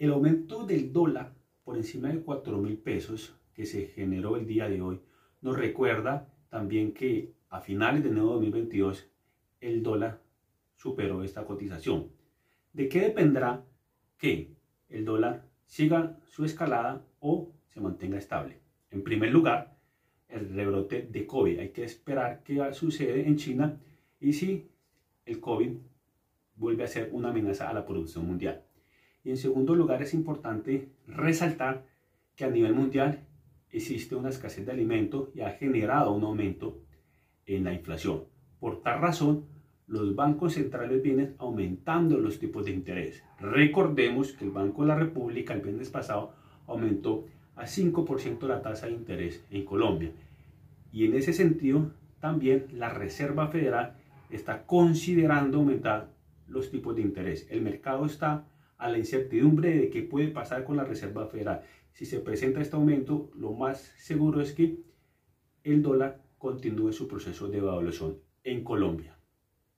El aumento del dólar por encima de 4 mil pesos que se generó el día de hoy nos recuerda también que a finales de enero de 2022 el dólar superó esta cotización. ¿De qué dependerá que el dólar siga su escalada o se mantenga estable? En primer lugar, el rebrote de COVID. Hay que esperar qué sucede en China y si el COVID vuelve a ser una amenaza a la producción mundial. Y en segundo lugar, es importante resaltar que a nivel mundial existe una escasez de alimentos y ha generado un aumento en la inflación. Por tal razón, los bancos centrales vienen aumentando los tipos de interés. Recordemos que el Banco de la República el viernes pasado aumentó a 5% la tasa de interés en Colombia. Y en ese sentido, también la Reserva Federal está considerando aumentar los tipos de interés. El mercado está a la incertidumbre de qué puede pasar con la Reserva Federal. Si se presenta este aumento, lo más seguro es que el dólar continúe su proceso de evaluación en Colombia.